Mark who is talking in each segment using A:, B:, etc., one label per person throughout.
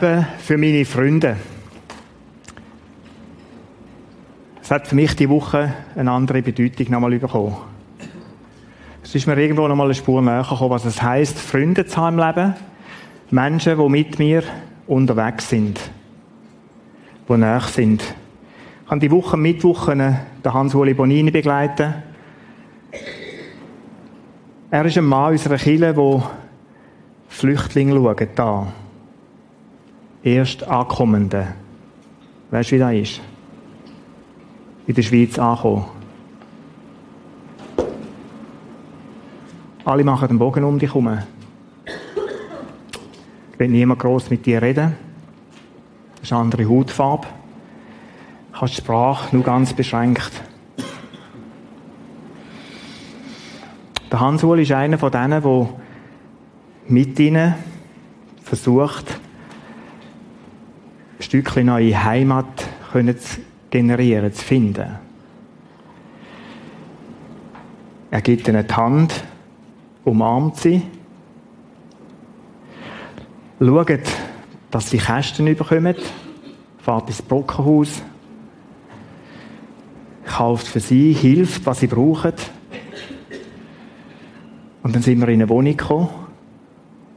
A: Leben für meine Freunde. Es hat für mich die Woche eine andere Bedeutung nochmal bekommen. Es ist mir irgendwo nochmal eine Spur näher gekommen, was es heisst, Freunde zu haben im Leben. Menschen, die mit mir unterwegs sind. Die näher sind. Ich habe die Woche Mittwochen den Hans-Uli Bonini begleiten. Er ist ein Mann unserer Kirche, der Flüchtlinge schaut, da. Erst Ankommende. Weißt du, wie das ist? In der Schweiz ankommen. Alle machen den Bogen um dich herum. Ich will niemand gross mit dir reden. Das ist eine andere Hautfarbe. Du hast die Sprache nur ganz beschränkt. Der Hans-Uli ist einer von denen, der mit ihnen versucht, Stückchen neue Heimat können zu generieren, zu finden. Er gibt ihnen die Hand, umarmt sie, schaut, dass sie Kästen bekommen, fährt ins Brockenhaus, kauft für sie, hilft, was sie brauchen. Und dann sind wir in eine Wohnung gekommen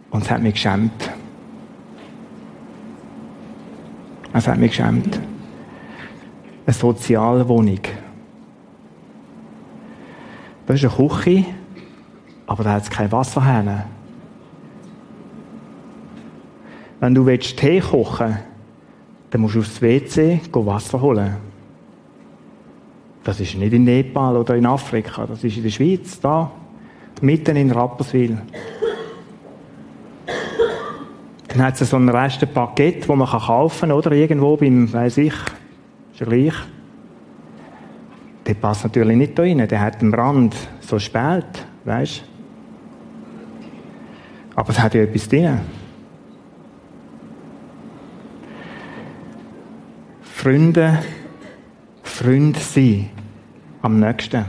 A: und es hat mich geschämt. Es hat mich geschämt. Eine Sozialwohnung. Da ist eine Küche, aber da hat es keine Wasserhähne. Wenn du willst Tee kochen dann musst du aufs WC Wasser holen. Das ist nicht in Nepal oder in Afrika, das ist in der Schweiz, da, mitten in Rapperswil. Dann hat es so ein Restenpaket, das man kaufen kann, oder? Irgendwo beim, weiß ich, ist ja gleich. Der passt natürlich nicht da rein. Der hat den Rand so spät, weißt Aber es hat ja etwas drin. Freunde, Freund sein am nächsten.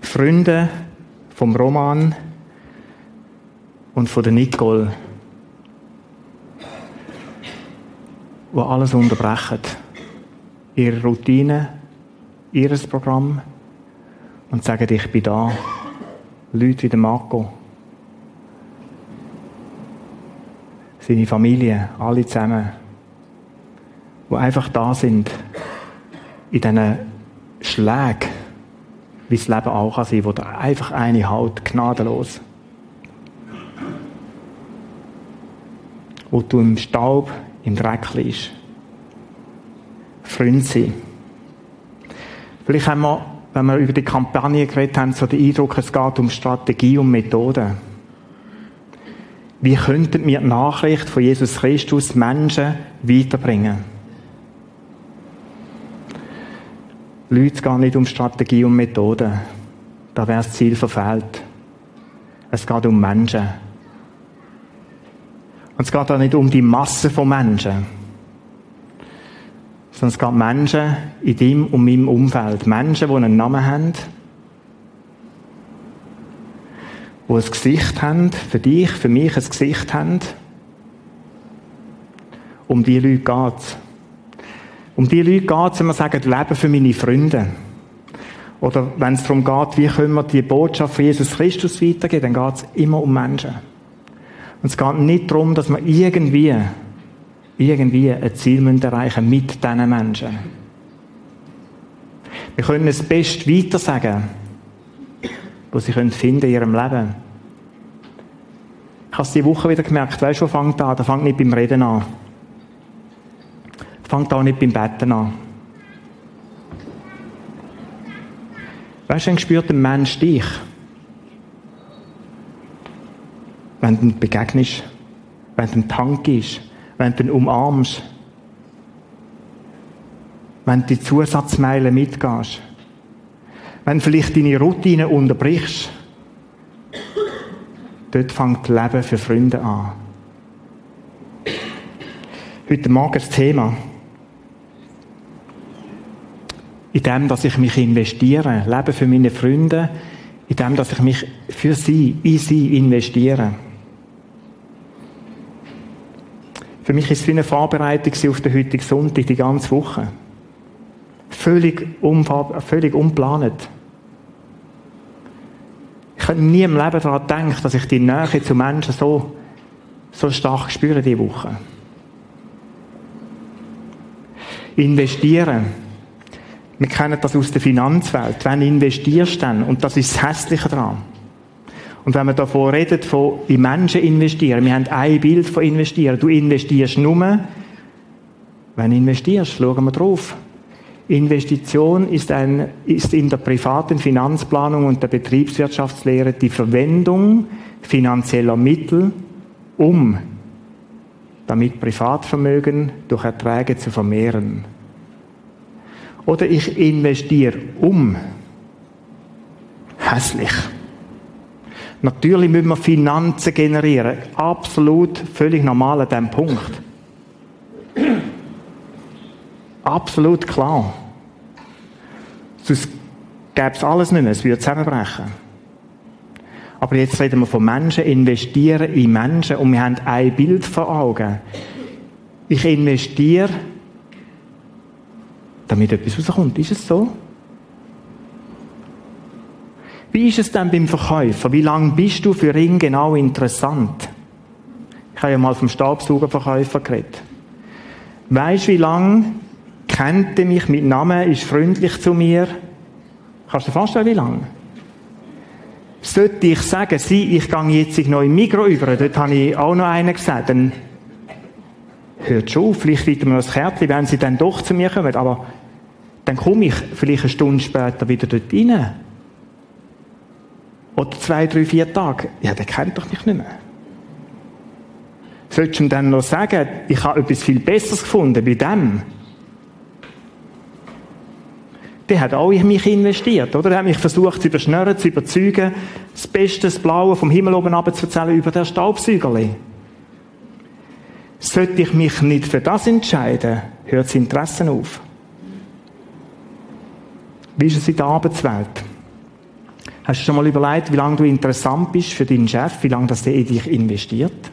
A: Freunde vom Roman und von der Nicole, wo alles unterbrechen. Ihre Routine, ihres Programm und sagen, ich bin da. Leute wie Marco. Seine Familie, alle zusammen die einfach da sind, in diesen Schlägen, wie das Leben auch kann sein, wo da einfach eine haut, gnadenlos. Wo du im Staub, im Dreck liegst. Freund sein. Vielleicht haben wir, wenn wir über die Kampagne geredet haben, so den Eindruck, es geht um Strategie und Methoden. Wie könnten wir die Nachricht von Jesus Christus Menschen weiterbringen? Leute, es geht nicht um Strategie und Methoden. Da wäre das Ziel verfehlt. Es geht um Menschen. Und es geht auch nicht um die Masse von Menschen. Sondern es geht um Menschen in deinem und meinem Umfeld. Menschen, die einen Namen haben. Die ein Gesicht haben. Für dich, für mich ein Gesicht haben. Um die Leute geht es. Um die Leute geht es, wenn wir sagen, Leben für meine Freunde. Oder wenn es darum geht, wie können wir die Botschaft von Jesus Christus weitergeben, dann geht es immer um Menschen. Und es geht nicht darum, dass wir irgendwie, irgendwie ein Ziel erreichen mit diesen Menschen. Wir können es best weiter sagen, was sie können in ihrem Leben. Ich habe es diese Woche wieder gemerkt, weißt du, wo fängt an? Da fängt nicht beim Reden an. Fangt auch nicht beim Betten an. Weißt du, dann spürt ein Mensch dich. Wenn du begegnest, wenn du einen Tank gibst, wenn du ihn umarmst, wenn du die Zusatzmeilen mitgehst, wenn du vielleicht deine Routine unterbrichst, dort fängt das Leben für Freunde an. Heute Morgen das Thema in dem, dass ich mich investiere, lebe für meine Freunde, in dem, dass ich mich für sie, in sie investiere. Für mich ist es wie eine Vorbereitung auf den heutigen Sonntag, die ganze Woche. Völlig, völlig unplanend. Ich habe nie im Leben daran gedacht, dass ich die Nähe zu Menschen so, so stark spüre diese Woche. Investieren. Wir kennen das aus der Finanzwelt. Wenn investierst dann, und das ist das Hässliche daran. Und wenn man davon redet, von in Menschen investieren, wir haben ein Bild von investieren. Du investierst nur, wenn du investierst, schauen wir drauf. Investition ist, ein, ist in der privaten Finanzplanung und der Betriebswirtschaftslehre die Verwendung finanzieller Mittel, um damit Privatvermögen durch Erträge zu vermehren. Oder ich investiere um. Hässlich. Natürlich müssen wir Finanzen generieren. Absolut, völlig normal an diesem Punkt. Absolut klar. Sonst gäbe es alles nicht mehr, es würde zusammenbrechen. Aber jetzt reden wir von Menschen, investieren in Menschen und wir haben ein Bild vor Augen. Ich investiere, damit etwas rauskommt. Ist es so? Wie ist es denn beim Verkäufer? Wie lange bist du für ihn genau interessant? Ich habe ja mal vom Staubsaugerverkäufer geredet. Weißt du, wie lange kennt er mich mit Namen, ist freundlich zu mir? Kannst du dir vorstellen, wie lange? Sollte ich sagen, sie, ich gehe jetzt noch im Mikro über, dort habe ich auch noch einen gesagt, dann hört schon auf, vielleicht weiter mir das Kärtchen, wenn sie dann doch zu mir kommen, aber dann komme ich vielleicht eine Stunde später wieder dort rein. Oder zwei, drei, vier Tage. Ja, der kennt doch mich nicht mehr. Solltest du ihm dann noch sagen, ich habe etwas viel Besseres gefunden bei dem? Der hat auch in mich investiert, oder? Er hat mich versucht zu überschnüren, zu überzeugen, das Beste, das Blaue vom Himmel oben abzuzählen über der Staubsaugerli. Sollte ich mich nicht für das entscheiden, hört das Interesse auf. Wie ist es in der Arbeitswelt? Hast du schon mal überlegt, wie lange du interessant bist für deinen Chef, wie lange das der in dich investiert?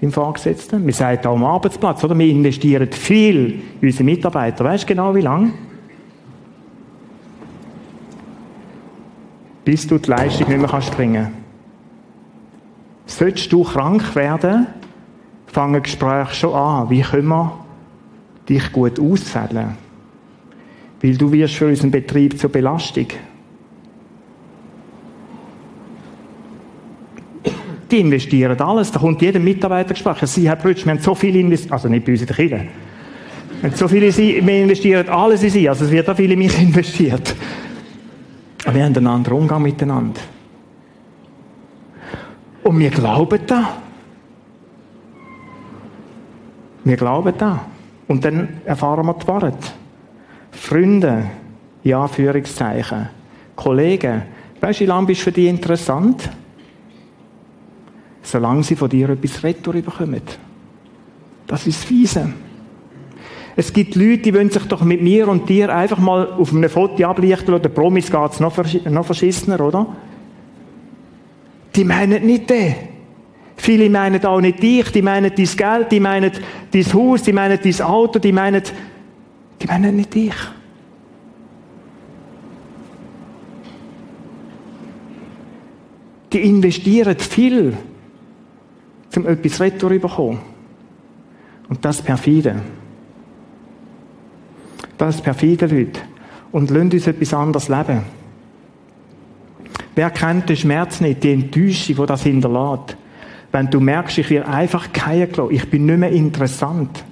A: Dein Vorgesetzten? Wir sagen auch am Arbeitsplatz, oder? Wir investieren viel in unsere Mitarbeiter. Weißt du genau, wie lange? Bis du die Leistung nicht mehr kannst bringen Solltest du krank werden, fangen Gespräche schon an. Wie können wir dich gut ausfällen? Weil du wirst für unseren Betrieb zur Belastung. Die investieren alles. Da kommt jeder Mitarbeiter gesprochen. Sie, Herr Brütsch, wir haben so viel investiert. Also nicht bei uns in der Kirche. So viele, wir investieren alles in sie. Also es wird auch viel in mich investiert. Aber wir haben einen anderen Umgang miteinander. Und wir glauben da. Wir glauben da. Und dann erfahren wir die Wahrheit. Freunde, ja, Führungszeichen. Kollegen, weißt du, wie lange bist du für die interessant? Solange sie von dir etwas retour bekommen. Das ist das Fiese. Es gibt Leute, die wollen sich doch mit mir und dir einfach mal auf einem Foto ablichten oder Promis geht's noch, noch verschissener, oder? Die meinen nicht den. Viele meinen auch nicht dich, die meinen dein Geld, die meinen dein Haus, die meinen dein Auto, die meinen, die meinen nicht dich. Die investieren viel um etwas retour bekommen. Und das perfide. Das perfide Leute. Und lasst uns etwas anderes leben. Wer kennt den Schmerz nicht, die Enttäuschung, die das hinterlässt? Wenn du merkst, ich werde einfach keinen gelassen, ich bin nicht mehr interessant.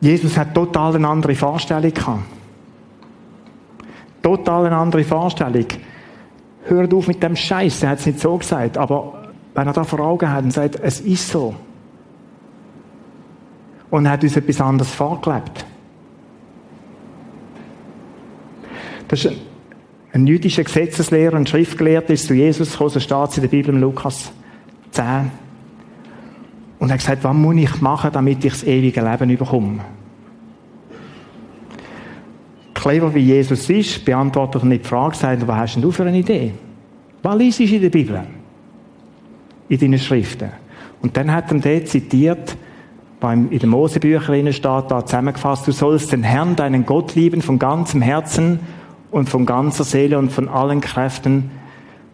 A: Jesus hat total eine andere Vorstellung gehabt. Total eine andere Vorstellung hört auf mit dem Scheiß. Er hat es nicht so gesagt, aber wenn er da vor Augen hat und sagt, es ist so. Und er hat uns etwas anderes vorgelebt. Das ist ein, ein jüdischer Gesetzeslehrer, ein Schriftgelehrter, ist zu Jesus gekommen, so steht es in der Bibel im Lukas 10. Und er hat gesagt, was muss ich machen, damit ich das ewige Leben bekomme? Clever wie Jesus ist, beantwortet er nicht die Frage, sagt, was hast denn du für eine Idee? Was liest du in der Bibel? In deinen Schriften. Und dann hat er dort zitiert, beim, in den Mosebüchern steht da zusammengefasst, du sollst den Herrn, deinen Gott lieben von ganzem Herzen und von ganzer Seele und von allen Kräften,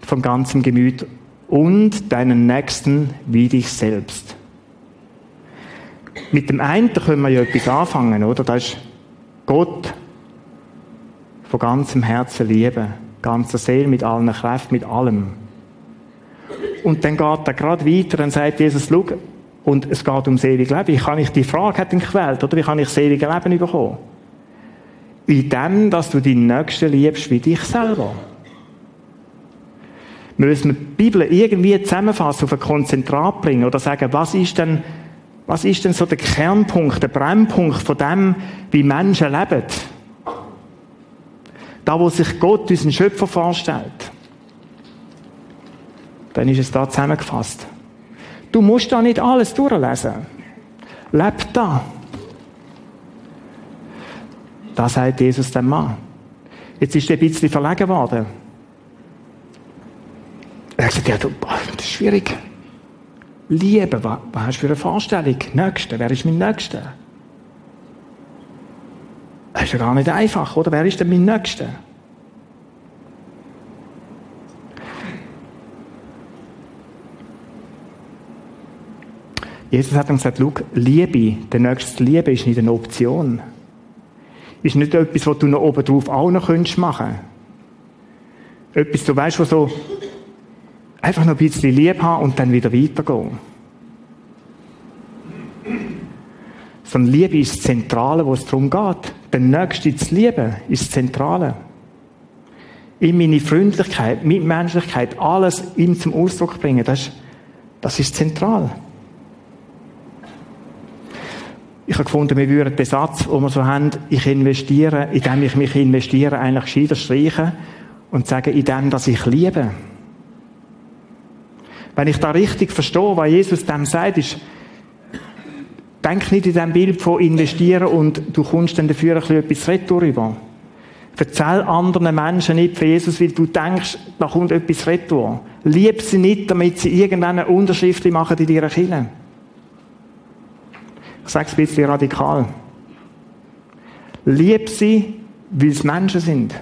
A: von ganzem Gemüt und deinen Nächsten wie dich selbst. Mit dem einen können wir ja etwas anfangen, oder? Das ist Gott von ganzem Herzen lieben, ganzer Seele, mit allen Kräften, mit allem. Und dann geht er gerade weiter und sagt Jesus, schau, und es geht um ewige Leben. Wie kann ich die Frage hat ihn gewählt, oder? Wie kann ich das ewige Leben bekommen? In dem, dass du deinen Nächsten liebst wie dich selber. Müssen wir die Bibel irgendwie zusammenfassen, auf ein Konzentrat bringen oder sagen, was ist denn, was ist denn so der Kernpunkt, der Brennpunkt von dem, wie Menschen leben? Da, wo sich Gott, unseren Schöpfer, vorstellt. Dann ist es da zusammengefasst. Du musst da nicht alles durchlesen. Leb da. Da sagt Jesus dem Mann. Jetzt ist er ein bisschen verlegen worden. Er hat gesagt, ja, du, das ist schwierig. Liebe, was, was hast du für eine Vorstellung? Nächste, wer ist mein Nächster? Das ist ja gar nicht einfach, oder? Wer ist denn mein Nächster? Jesus hat ihm gesagt, schau, Liebe, der nächste Liebe ist nicht eine Option. Ist nicht etwas, was du noch oben drauf auch noch machen könntest Etwas, du weißt, was so einfach noch ein bisschen lieb haben und dann wieder weitergehen. Sondern Liebe ist das Zentrale, wo es darum geht. Der Nächste zu lieben ist das Zentrale. In meine Freundlichkeit, Mitmenschlichkeit, alles ihm zum Ausdruck bringen, das, das ist zentral. Ich habe gefunden, wir würden den Satz, den wir so haben, ich investiere, indem ich mich investiere, eigentlich gescheiter streichen und sagen, indem, dass ich liebe. Wenn ich da richtig verstehe, was Jesus dem sagt, ist, denk nicht in dem Bild von investieren und du kommst dann dafür ein bisschen etwas retour rüber. Erzähl anderen Menschen nicht von Jesus, weil du denkst, da kommt etwas retour. Lieb sie nicht, damit sie irgendeine Unterschrift machen in ihrer Kirche. Ich sage es ein bisschen radikal. Lieb sie, weil es Menschen sind.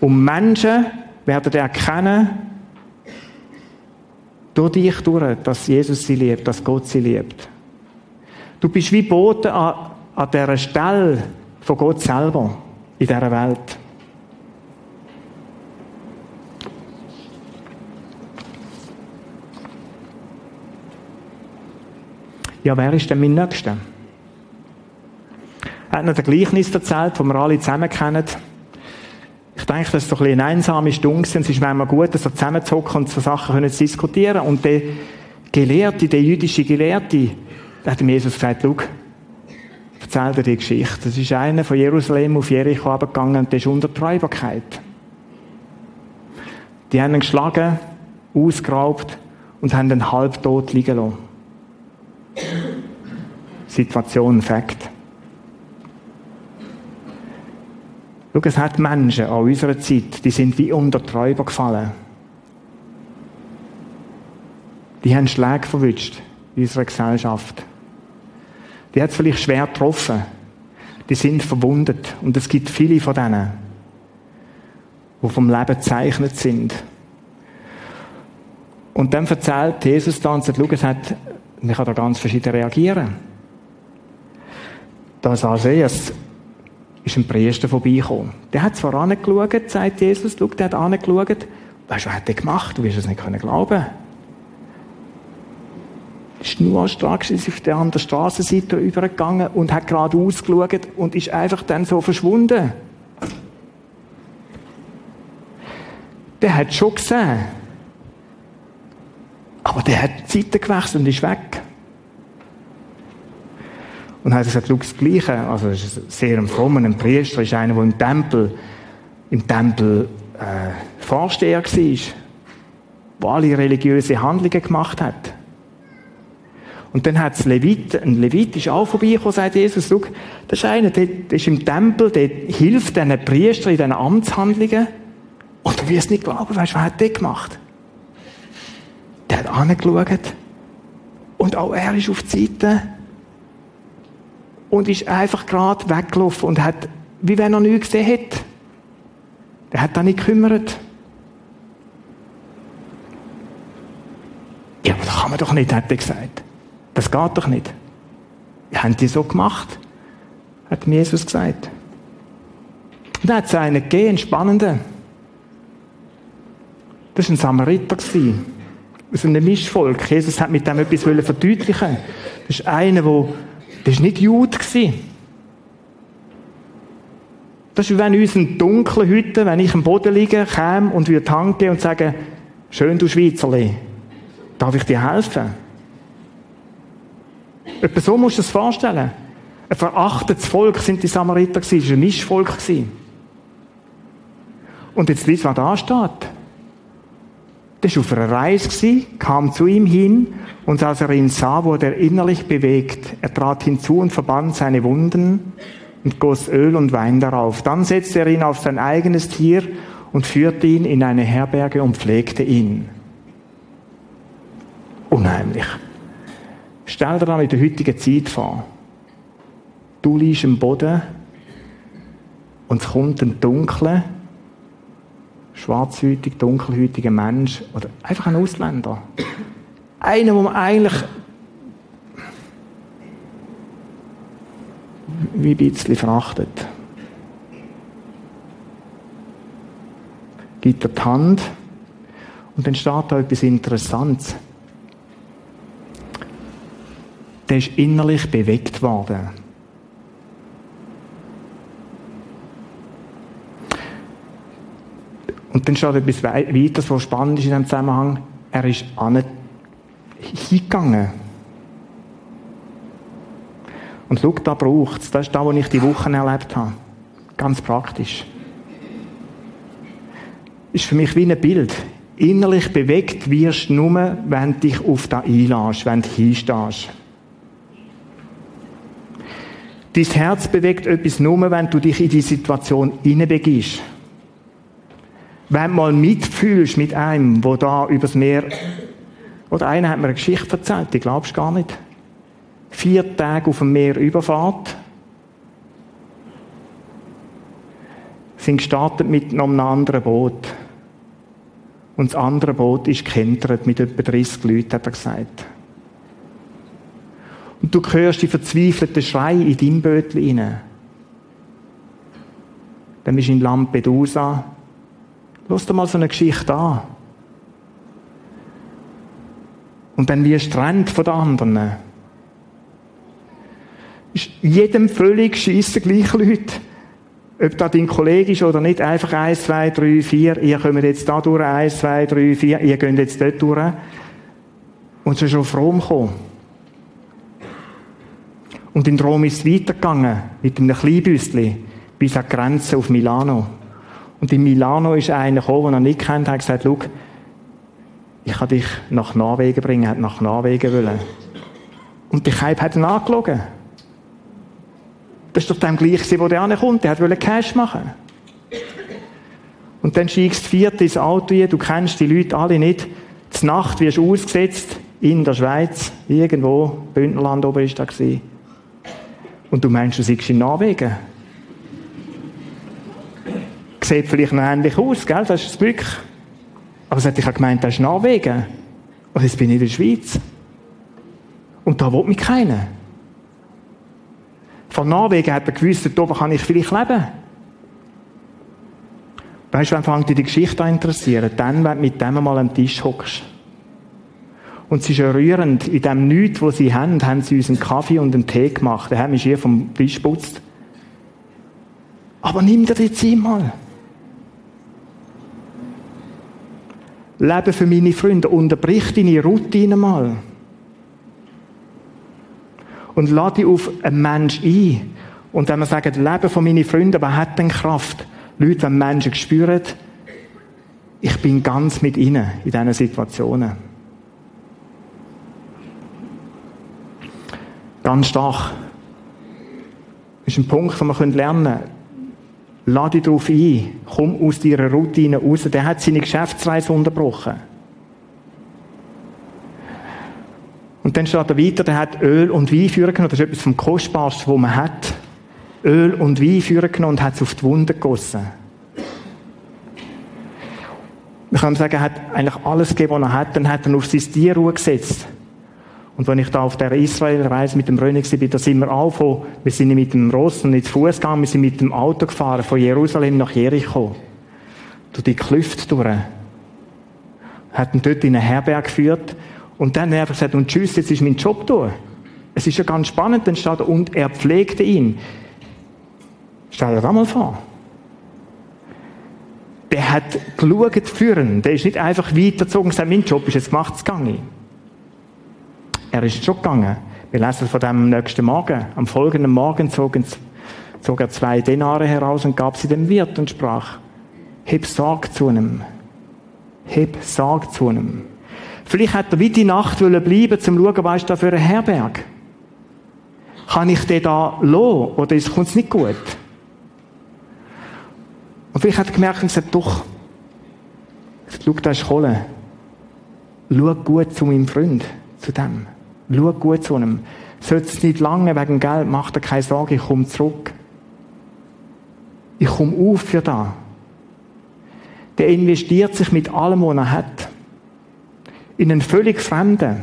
A: Und Menschen werden erkennen, durch dich durch, dass Jesus sie liebt, dass Gott sie liebt. Du bist wie Bote an, an dieser Stelle von Gott selber in dieser Welt. ja, wer ist denn mein Nächster? Er hat noch ein Gleichnis erzählt, das wir alle zusammen kennen. Ich denke, das ist so ein bisschen eine einsame Stunde und es ist manchmal gut, so zusammenzuhocken und so Sachen können zu diskutieren. Und der Gelehrte, der jüdische Gelehrte, der hat Jesus gesagt, schau, erzähl dir die Geschichte. Das ist einer von Jerusalem auf Jericho gegangen und der ist unter Träuberkeit. Die haben ihn geschlagen, ausgeraubt und haben ihn halbtot liegen lassen. Situation, Fakt. Schau, es hat Menschen an unserer Zeit, die sind wie unter Träuber gefallen. Die haben Schläge verwünscht in unserer Gesellschaft. Die hat es vielleicht schwer getroffen. Die sind verwundet. Und es gibt viele von denen, die vom Leben gezeichnet sind. Und dann erzählt Jesus dann, sagt, schau, es hat man kann da ganz verschieden reagieren. Das als erstes ist ein Priester vorbeigekommen. Der hat zwar angeschaut, sagt Jesus, schau, der hat angeschaut. Weißt du, was hat der gemacht? Du wirst es nicht glauben können ist nur stark ist auf der anderen Straßenseite übergegangen und hat gerade ausgeschaut und ist einfach dann so verschwunden. Der hat schon gesehen, aber der hat die Seite gewechselt und ist weg. Und hat gesagt, schau, das Gleiche, also das ist sehr ein frommer, ein Priester, ist einer, der im Tempel, im Tempel, äh, Vorsteher war, der alle religiöse Handlungen gemacht hat. Und dann hat Levit, ein Levit ist auch vorbeigekommen, sagt Jesus, schau, das ist einer, der, der ist im Tempel, der hilft diesen Priestern in diesen Amtshandlungen, Und du wirst nicht glauben, weißt was hat der gemacht? Der hat angeschaut. Und auch er ist auf die Seite. Und ist einfach gerade weggelaufen und hat, wie wenn er nichts gesehen hätte. Der hat da nicht gekümmert. Ja, aber das kann man doch nicht, hat er gesagt. Das geht doch nicht. Ja, haben die so gemacht? Hat Jesus gesagt. Und dann hat es einen gegeben, einen spannenden. Das war ein Samariter. Aus einem Mischvolk. Jesus hat mit dem etwas verdeutlichen Das ist einer, der, das ist nicht Jude war. Das ist wie wenn uns ein dunkler Hütte, wenn ich am Boden liege, käme und würde Hand und sagen, schön, du Schweizerli, darf ich dir helfen? Etwa so musst du es vorstellen. Ein verachtetes Volk sind die Samariter gewesen, es war ein Mischvolk gewesen. Und jetzt liest, was da steht. Das war auf einer Reise, kam zu ihm hin, und als er ihn sah, wurde er innerlich bewegt. Er trat hinzu und verband seine Wunden und goss Öl und Wein darauf. Dann setzte er ihn auf sein eigenes Tier und führte ihn in eine Herberge und pflegte ihn. Unheimlich. Stell dir dann in der heutigen Zeit vor. Du liegst am Boden und es kommt ein dunkler, schwarzhütig, dunkelhütiger Mensch oder einfach ein Ausländer. Einer, wo man eigentlich wie ein bisschen verachtet. Gibt er die Hand und dann steht da etwas Interessantes. Der ist innerlich bewegt worden. Und dann steht etwas weiter, was spannend ist in diesem Zusammenhang. Er ist hingegangen. Und schau, da braucht es. Das ist das, was ich die Wochen erlebt habe. Ganz praktisch. Ist für mich wie ein Bild. Innerlich bewegt wirst du nur, wenn du dich auf das einlässt, wenn du hinstehst. Dein Herz bewegt etwas nur, wenn du dich in die Situation hineinbegibst wenn du mal mitfühlst mit einem, wo da übers Meer, oder einer hat mir eine Geschichte erzählt, die glaubst gar nicht. Vier Tage auf dem Meer überfahrt, sind gestartet mit einem anderen Boot. Und das andere Boot ist gekentert mit etwa 30 Leuten, hat er gesagt. Und du hörst die verzweifelten Schrei in deinem Bötchen rein. Dann bist du in Lampedusa, Lass dir mal so eine Geschichte an. Und dann du trennt von den anderen. Ist jedem völlig scheiße gleiche Leute. Ob da dein Kollege ist oder nicht, einfach eins, zwei, drei, vier, ihr kommt jetzt da durch, eins, zwei, drei, vier, ihr geht jetzt dort durch. Und so ist auf Rom gekommen. Und in Rom ist es weitergegangen, mit einem Kleinbüstchen, bis an die Grenze auf Milano. Und in Milano ist einer gekommen, den er nicht kennt, hat gesagt, schau, ich kann dich nach Norwegen bringen, hat nach Norwegen wollen. Und der Kaib hat ihn angelogen. Das ist doch dem gleich, wo der ankommt. Der wollte Cash machen. Und dann steigst du vierte ins Auto ein, du kennst die Leute alle nicht. Zur Nacht wirst du ausgesetzt in der Schweiz, irgendwo, Bündnerland oben ist da gewesen. Und du meinst, du siehst in Norwegen sieht vielleicht noch ähnlich aus, gell? Das ist das Glück. Aber es hat ich gemeint, das ist Norwegen. Und jetzt bin ich in der Schweiz. Und da will mich keiner. Von Norwegen hat er gewusst, da kann ich vielleicht leben. Weißt du, wann fängt dich die Geschichte an interessieren? Dann, wenn du mit dem mal am Tisch hockst. Und es ist rührend, in dem Nichts, was sie haben, haben sie uns einen Kaffee und einen Tee gemacht. Der hat mich hier vom Tisch geputzt. Aber nimm dir die Zeit mal. Leben für meine Freunde. Unterbrich deine Routine mal. Und lade dich auf einen Mensch ein. Und wenn wir sagen, Leben von meinen Freunden, was hat denn Kraft? Leute, wenn Menschen spüren, ich bin ganz mit ihnen in diesen Situationen. Ganz stark. Das ist ein Punkt, den wir lernen können. Lade dich darauf ein. Komm aus deiner Routine raus. Der hat seine Geschäftsreise unterbrochen. Und dann steht er weiter, der hat Öl und Wein führen genommen. Das ist etwas vom Kostbarsten, was man hat. Öl und Wein führen genommen und hat es auf die Wunde gegossen. Man kann sagen, er hat eigentlich alles gegeben, was er hat. Dann hat er auf sein Tier gesetzt. Und wenn ich da auf der Israelreise mit dem Rönig war, da sind wir von, wir sind nicht mit dem Ross und nicht zu Fuß gegangen, wir sind mit dem Auto gefahren, von Jerusalem nach Jericho. Durch die Klüfte durch. Hat ihn dort in eine Herberge geführt. Und dann hat er gesagt, und tschüss, jetzt ist mein Job durch. Es ist ja ganz spannend, dann steht und er pflegte ihn. Stell dir das mal vor. Der hat geschaut führen. Der ist nicht einfach weitergezogen und gesagt, mein Job ist jetzt gemacht, es gegangen. Er ist schon gegangen. Wir lesen von dem nächsten Morgen. Am folgenden Morgen zog, er zwei Denare heraus und gab sie dem Wirt und sprach, heb Sorg zu einem. Heb Sorg zu einem. Vielleicht hat er wie die Nacht bleiben bleiben, zum schauen, was ist da für ein Herberg. Kann ich den da lassen, oder kommt es nicht gut? Und vielleicht hat er gemerkt und gesagt, doch, schau, da ist Kohle. Schau gut zu meinem Freund, zu dem. Schau gut zu ihm. Sollte es nicht lange wegen Geld, macht er keine Sorge, ich komme zurück. Ich komme auf für da. Der investiert sich mit allem, was er hat. In einen völlig Fremden.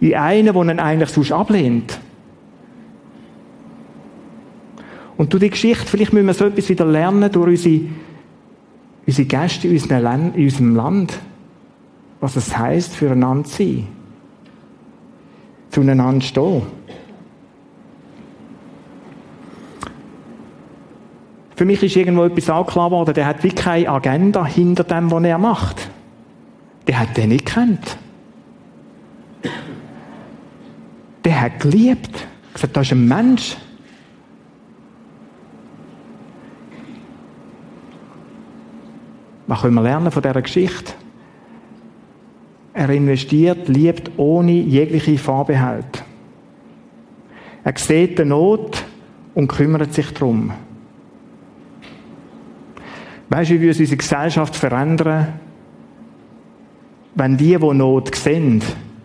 A: In einen, der ihn eigentlich sonst ablehnt. Und durch die Geschichte, vielleicht müssen wir so etwas wieder lernen durch unsere, unsere Gäste in unserem Land, was es heisst, füreinander zu sein zueinander stehen. Für mich ist irgendwo etwas angeklagt worden, der hat wie keine Agenda hinter dem, was er macht. Der hat den nicht gekannt. Der hat geliebt. Gesagt, das ist ein Mensch. Was können wir lernen von dieser Geschichte? Er investiert, liebt ohne jegliche Vorbehalt. Er sieht die Not und kümmert sich darum. Weißt du, wie wir unsere Gesellschaft verändern, wenn die, die Not sehen,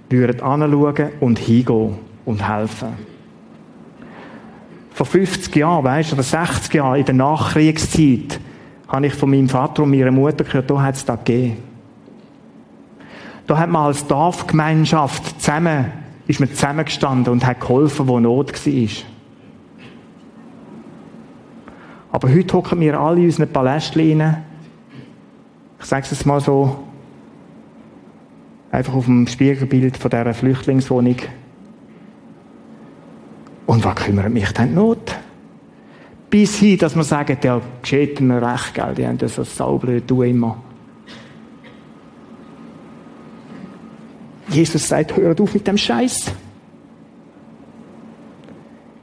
A: würden anschauen und hingehen und helfen. Vor 50 Jahren, weißt du, oder 60 Jahren, in der Nachkriegszeit, habe ich von meinem Vater und meiner Mutter gehört, da hat es das gegeben. Da hat man als Dorfgemeinschaft zusammen, ist man zusammengestanden und hat geholfen, wo Not war. Aber heute hocken wir alle in unseren Palästchen rein. Ich sage es mal so, einfach auf dem Spiegelbild von dieser Flüchtlingswohnung. Und was kümmert mich denn Not? Bis hin, dass wir sagen, der geschieht mir recht, gell? die haben das so saublöd, du immer. Jesus sagt, hör auf mit dem Scheiß.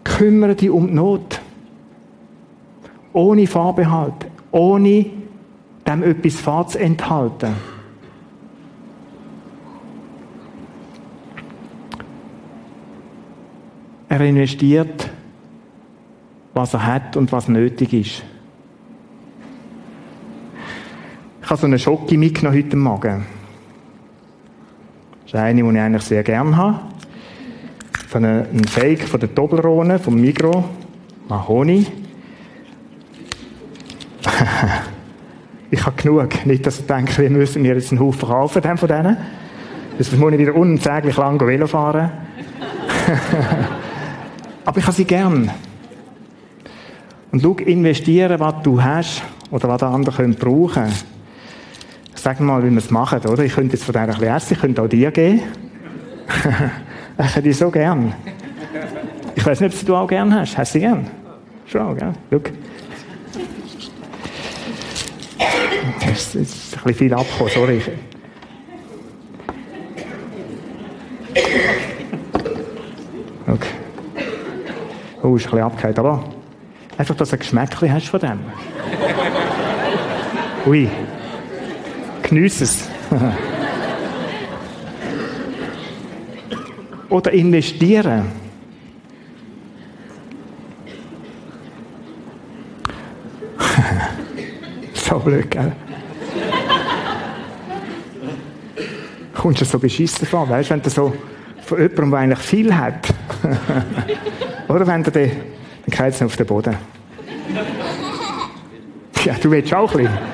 A: Kümmere dich um die Not. Ohne Vorbehalt. Ohne dem etwas vorzuenthalten. Er investiert, was er hat und was nötig ist. Ich habe so einen Schocke mitgenommen heute Morgen. Das ist eine, die ich eigentlich sehr gerne habe. Von einem Fake von der Toblerone, vom Migro, Mahoni. ich habe genug. Nicht, dass ich denke, wir müssen mir jetzt einen Haufen kaufen von denen. Das muss ich wieder unsäglich lang Velo fahren. Aber ich habe sie gern. Und schau, investieren, was du hast oder was der andere brauchen könnte Sag mal, wie wir es machen, oder? Ich könnte jetzt von dir ein bisschen essen, ich könnte auch dir geben. ich hätte die so gern. Ich weiß nicht, ob du auch gern hast. Hast du gern? Schon auch, gell? Schau. Es ist ein bisschen viel abgekommen, sorry. Okay. Oh, ist ein bisschen abgehakt, aber einfach, dass du ein Geschmäckchen hast von dem. Ui. Genieß es. Oder investieren. so blöd, gell? Kommst du so beschissen vor, weißt du, wenn du so von jemandem, der eigentlich viel hat. Oder wenn du den, dann geht es auf den Boden. Ja, du willst auch ein bisschen.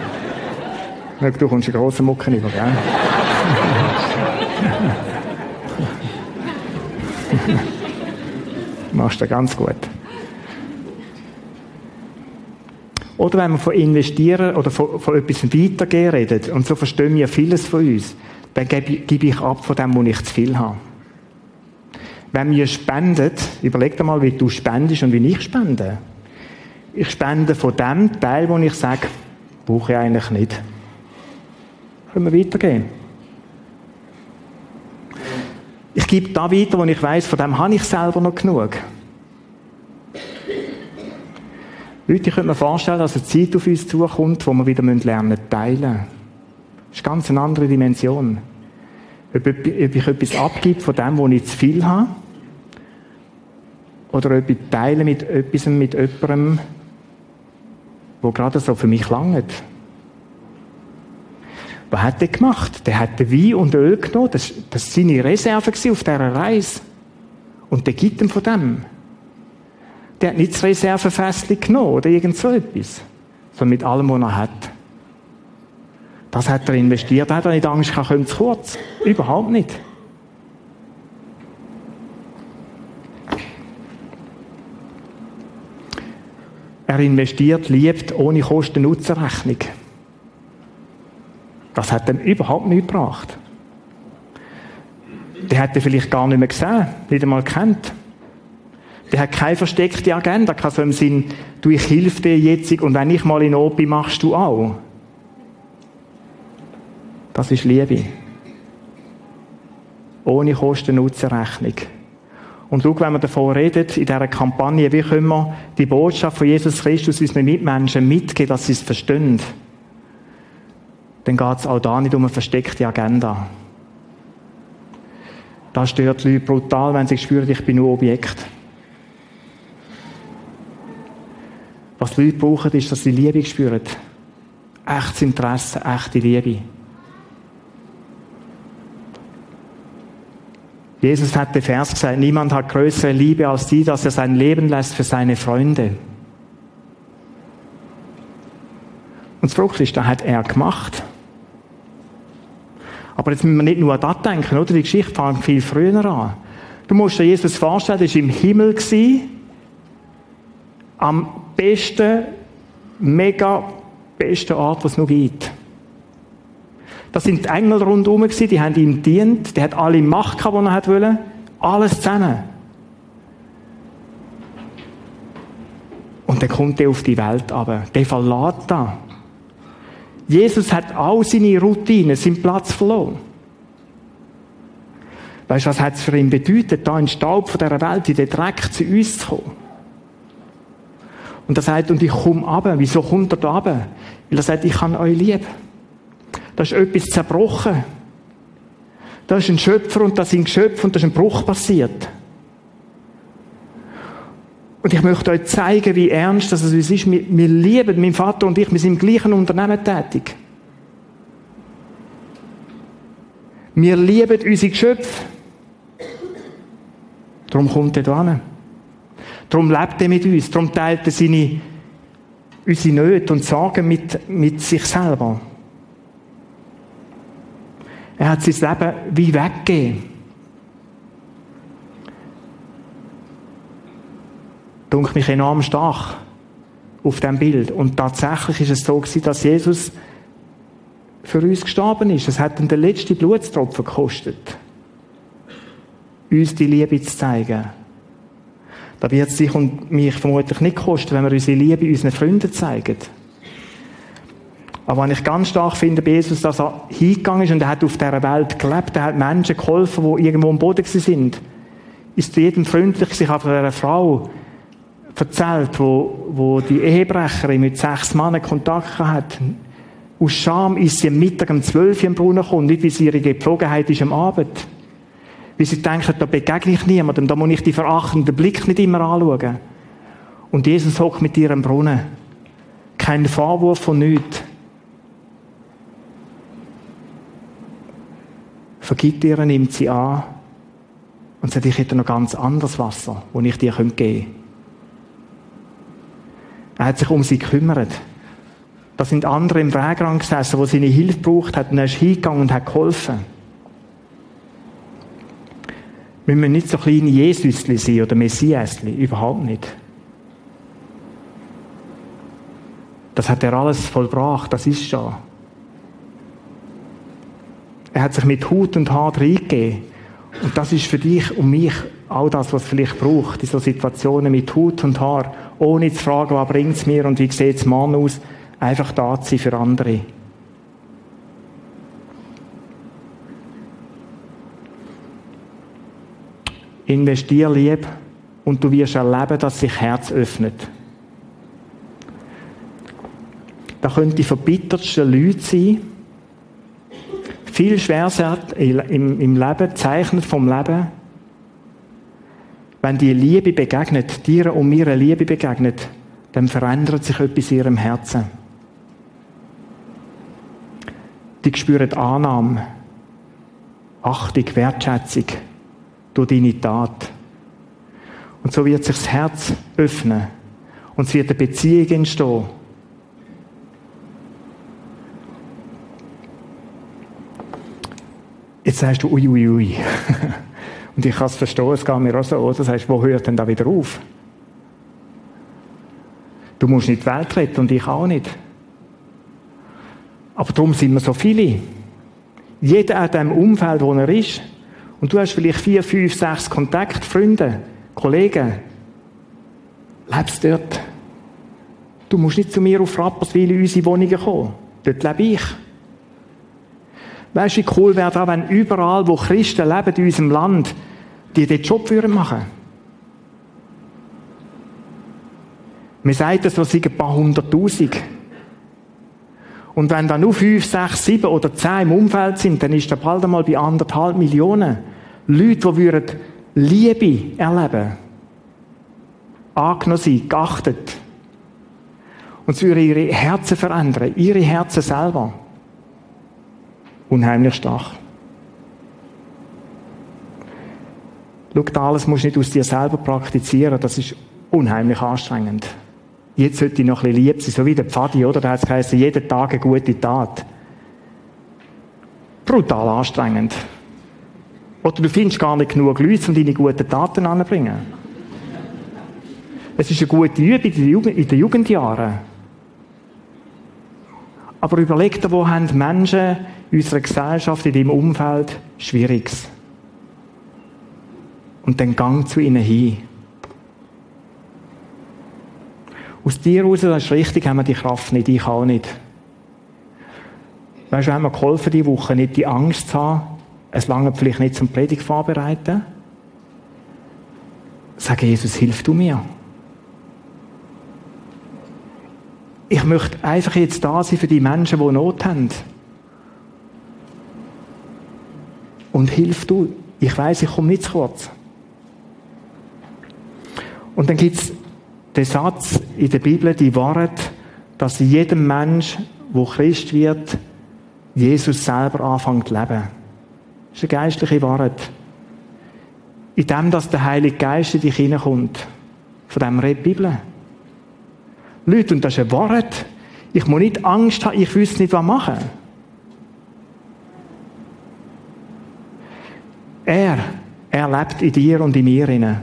A: Du kommst einen grossen Mucken über, gell? Machst du ganz gut. Oder wenn wir von investieren oder von, von etwas weitergehen reden, und so verstehen wir vieles von uns, dann gebe, gebe ich ab von dem, wo ich zu viel habe. Wenn wir spenden, überleg dir mal, wie du spendest und wie ich spende. Ich spende von dem Teil, wo ich sage, brauche ich eigentlich nicht. Können wir weitergehen? Ich gebe da weiter, wo ich weiß, von dem habe ich selber noch genug. Leute, ich könnte mir vorstellen, dass eine Zeit auf uns zukommt, wo wir wieder lernen müssen teilen. Das ist ganz eine andere Dimension. Ob, ob ich etwas abgebe von dem, wo ich zu viel habe, oder ob ich teile mit etwas, mit jemandem, wo gerade so für mich langt. Was hat der gemacht? Der hat den Wein und Öl genommen. Das, war seine Reserve auf dieser Reise. Und der gibt ihm von dem. Der hat nicht das Reservefässchen genommen oder irgend so etwas. Sondern mit allem, was er hat. Das hat er investiert. Er hat er nicht Angst gehabt, kommt zu kurz. Überhaupt nicht. Er investiert, liebt ohne Kosten-Nutzen-Rechnung. Das hat ihm überhaupt nichts gebracht. Der hat er vielleicht gar nicht mehr gesehen, nicht einmal kennt. Der hat keine versteckte Agenda, kein so im Sinn, du, ich helfe dir jetzt und wenn ich mal in bin, machst du auch. Das ist Liebe. Ohne Kosten-Nutzen-Rechnung. Und schau, wenn wir davon reden, in dieser Kampagne, wie können wir die Botschaft von Jesus Christus unseren Mitmenschen mitgeben, dass sie es verstehen dann geht es auch da nicht um eine versteckte Agenda. Da stört die Leute brutal, wenn sie spüren, ich bin nur Objekt. Was die Leute brauchen, ist, dass sie Liebe spüren. Echtes Interesse, echte Liebe. Jesus hat den Vers gesagt, niemand hat größere Liebe als die, dass er sein Leben lässt für seine Freunde. Und das Frucht ist, da hat er gemacht. Aber jetzt müssen wir nicht nur an das denken, oder? Die Geschichte fängt viel früher an. Du musst dir Jesus vorstellen, er war im Himmel, am besten, mega besten Ort, was es noch gibt. Das sind die Engel rundherum, die haben ihm dient, der hat alle Macht gehabt, die er wollte, alles zusammen. Und dann kommt er auf die Welt aber. Der verlässt da. Jesus hat all seine Routinen, seinen Platz verloren. Weißt du, was hat es für ihn bedeutet, da in den Staub von dieser Welt, in den Dreck zu uns zu kommen? Und er sagt, und ich komme runter. Wieso kommt er da runter? Weil er sagt, ich kann euch lieb. Da ist etwas zerbrochen. Da ist ein Schöpfer und da sind Geschöpfe und da ist ein Bruch passiert. Und ich möchte euch zeigen, wie ernst das ist. Wir, wir lieben, mein Vater und ich, wir sind im gleichen Unternehmen tätig. Wir lieben unsere Geschöpfe. Darum kommt er hin. Darum lebt er mit uns. Darum teilt er seine, unsere Nöte und Sorgen mit, mit sich selber. Er hat sein Leben wie weggegeben. Dunkel mich enorm stark auf dem Bild. Und tatsächlich ist es so gewesen, dass Jesus für uns gestorben ist. Es hat ihm den letzten Blutstropfen gekostet. Uns die Liebe zu zeigen. Da wird es sich und mich vermutlich nicht kosten, wenn wir unsere Liebe unseren Freunden zeigen. Aber was ich ganz stark finde bei Jesus, dass er hingegangen ist und er hat auf dieser Welt gelebt, er hat Menschen geholfen, die irgendwo am Boden sind. Ist jedem freundlich, sich auf einer Frau erzählt, wo, wo die Ehebrecherin mit sechs Männern Kontakt hat. Aus Scham ist sie am Mittag um 12 Uhr im Brunnen gekommen, nicht wie sie ihre Gepflogenheit ist am Abend. Weil sie denkt, da begegne ich niemandem, da muss ich die verachtenden Blick nicht immer anschauen. Und Jesus hockt mit ihrem Brunnen. Kein Vorwurf von nichts. Vergibt ihr, nimmt sie an und sagt, ich hätte noch ganz anderes Wasser, das ich dir geben könnte. Er hat sich um sie gekümmert. Da sind andere im Wegrang gesessen, wo seine Hilfe braucht hat, er ist hingegangen und hat geholfen. Wir müssen nicht so kleine Jesusli sein oder Messiasli, überhaupt nicht. Das hat er alles vollbracht, das ist schon. Er hat sich mit Hut und Haar reingegeben. Und das ist für dich und mich all das, was es vielleicht braucht, in so Situationen mit Hut und Haar, ohne zu fragen, was bringt es mir und wie sieht es Mann aus, einfach da zu sein für andere. Investier lieb und du wirst erleben, dass sich Herz öffnet. Da können die verbittertsten Leute sein, viel Schwerset im, im Leben, zeichnet vom Leben. Wenn die Liebe begegnet, dir und mir eine Liebe begegnet, dann verändert sich etwas in ihrem Herzen. Die spüren Annahme, Achtung, Wertschätzung durch deine Tat. Und so wird sich das Herz öffnen und es wird eine Beziehung entstehen Jetzt sagst du, ui, ui, ui. Und ich kann es verstehen, es geht mir auch so, oder? Sagst, wo hört denn da wieder auf? Du musst nicht die Welt retten und ich auch nicht. Aber darum sind wir so viele. Jeder in dem Umfeld, wo er ist. Und du hast vielleicht vier, fünf, sechs Kontaktfreunde, Kollegen. Lebst dort. Du musst nicht zu mir auf Rapperswil in unsere Wohnungen kommen. Dort lebe ich. Weißt du, wie cool wäre das, wenn überall, wo Christen leben in unserem Land, die den Job würden machen Man sagt, das sind ein paar hunderttausend. Und wenn da nur fünf, sechs, sieben oder zehn im Umfeld sind, dann ist da bald einmal bei anderthalb Millionen Leute, die würden Liebe erleben. Angenommen sein, geachtet. Und es würde ihre Herzen verändern, ihre Herzen selber unheimlich stark. Schau, alles musst du nicht aus dir selber praktizieren, das ist unheimlich anstrengend. Jetzt sollte ich noch ein bisschen lieb sein, so wie der Pfadi, oder? Da hat jeden Tag eine gute Tat. Brutal anstrengend. Oder du findest gar nicht genug Leute, um deine guten Taten anzubringen. Es ist eine gute Übung in den Jugendjahren. Aber überleg dir, wo haben Menschen in unserer Gesellschaft, in deinem Umfeld Schwieriges? Und dann gang zu ihnen hin. Aus dir heraus, das ist richtig, haben wir die Kraft nicht, ich auch nicht. Weißt du, haben wir geholfen, die Woche nicht die Angst zu haben, es lange vielleicht nicht zum Predigt vorbereiten. Sag Jesus, hilf du mir. Ich möchte einfach jetzt da sein für die Menschen, die Not haben. Und hilf du. Ich weiß, ich komme nicht zu kurz. Und dann gibt es den Satz in der Bibel, die Wahrheit, dass jedem Mensch, wo Christ wird, Jesus selber anfängt zu leben. Das ist eine geistliche Wahrheit. In dem, dass der Heilige Geist in dich hineinkommt. Von dem redet die Bibel. Leute, und das ist eine Wahrheit. Ich muss nicht Angst haben, ich wüsste nicht, was machen. Er, er lebt in dir und in mir inne.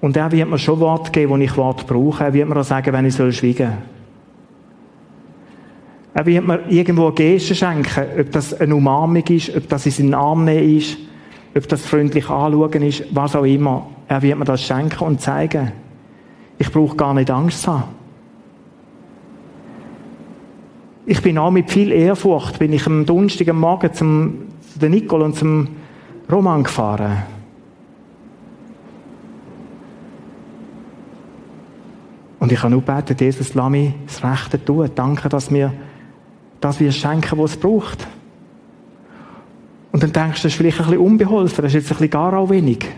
A: Und er wird mir schon Wort geben, wo ich Wort brauche. Er wird mir auch sagen, wenn ich soll schweigen. Er wird mir irgendwo eine Geste schenken, ob das eine Umarmung ist, ob das in seinen Arm nehmen ist, ob das freundlich anschauen ist, was auch immer. Er wird mir das schenken und zeigen. Ich brauche gar nicht Angst zu haben. Ich bin auch mit viel Ehrfurcht, bin ich am Donnerstag Morgen zum, zu Nicole und zum Roman gefahren. Und ich habe nur gebeten, Jesus, lass mich das Rechte tun. Danke, dass wir, dass wir schenken, was es braucht. Und dann denkst du, das ist vielleicht ein bisschen unbeholfen, das ist jetzt ein bisschen gar auch wenig.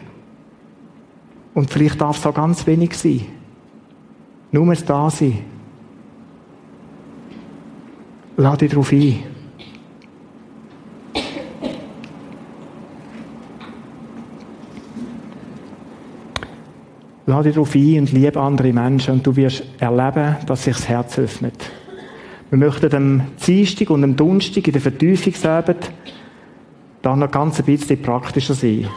A: Und vielleicht darf es auch ganz wenig sein. Nur es da sein. Lade dich darauf ein. Lade dich darauf ein und liebe andere Menschen und du wirst erleben, dass sich das Herz öffnet. Wir möchten am Dienstag und am Donnerstag in der Vertiefungsarbeit da noch ganz ein bisschen praktischer sein.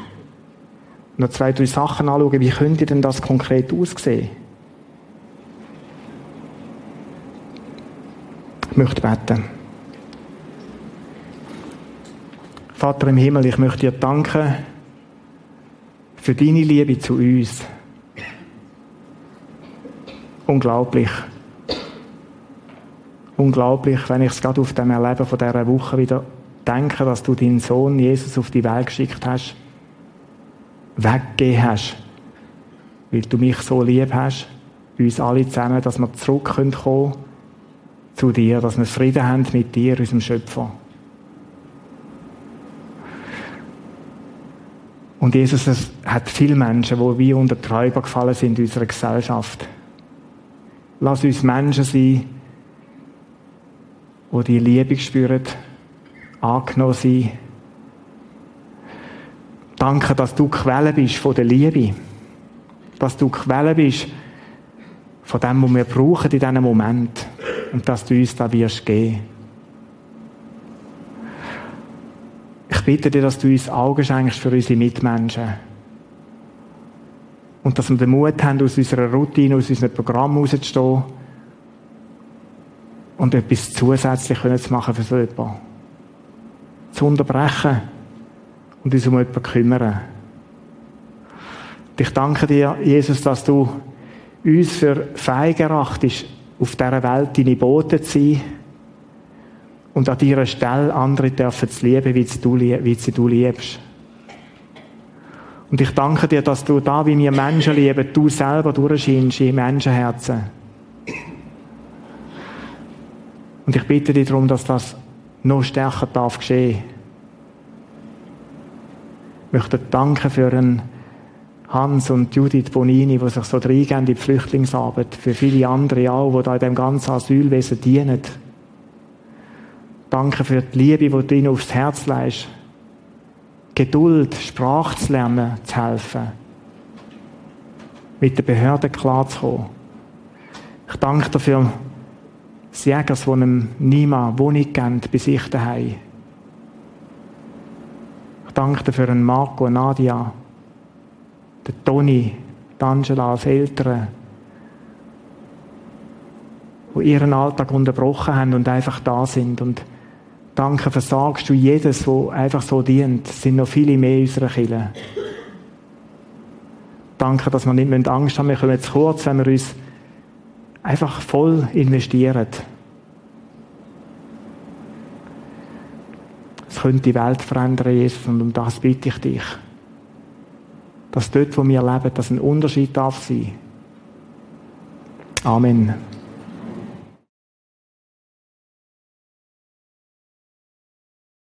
A: Noch zwei, drei Sachen anschauen, wie könnte denn das konkret aussehen? Ich möchte beten. Vater im Himmel, ich möchte dir danken für deine Liebe zu uns. Unglaublich. Unglaublich, wenn ich es gerade auf dem Erleben von dieser Woche wieder denke, dass du deinen Sohn Jesus auf die Welt geschickt hast, weggegeben hast, weil du mich so lieb hast, uns alle zusammen, dass wir zurückkommen können zu dir, dass wir Frieden haben mit dir, unserem Schöpfer. Und Jesus es hat viele Menschen, die wie unter Träuber gefallen sind in unserer Gesellschaft. Lass uns Menschen sein, die die Liebe spüren, angenommen sind. Danke, dass du Quelle bist von der Liebe. Dass du Quelle bist von dem, was wir brauchen in diesem Moment. Und dass du uns da wirst geben. Ich bitte dir, dass du uns Augen schenkst für unsere Mitmenschen. Und dass wir den Mut haben, aus unserer Routine, aus unserem Programm rauszustehen und etwas zusätzlich zu machen für so jemanden. Zu unterbrechen und uns um jemanden kümmern. Und ich danke dir, Jesus, dass du uns für feig erachtest, auf dieser Welt deine Bote zu sein und an dieser Stelle andere dürfen zu lieben, wie sie du liebst. Und ich danke dir, dass du da, wie wir Menschen lieben, du selber durchscheinst in Menschenherzen. Und ich bitte dich darum, dass das noch stärker darf geschehen. Ich möchte danken für Hans und Judith Bonini, die sich so reingehen in die Flüchtlingsarbeit, für viele andere auch, die da in dem ganzen Asylwesen dienen. Danke für die Liebe, die du ihnen aufs Herz leist. Geduld, Sprache zu lernen, zu helfen. Mit den Behörden klarzukommen. Ich danke dafür, die Jägers, die einem niemand Wohnung geben, bei sich daheim. Ich danke für einen Marco Nadia, den Toni, die Angela als Eltern, die ihren Alltag unterbrochen haben und einfach da sind und Danke, versagst du jedes, der einfach so dient. Es sind noch viele mehr in unserer Kirche. Danke, dass wir nicht Angst haben, wir kommen jetzt kurz, wenn wir uns einfach voll investieren. Es könnte die Welt verändern, Jesus, und um das bitte ich dich. Dass dort, wo wir leben, dass ein Unterschied darf sein. Amen.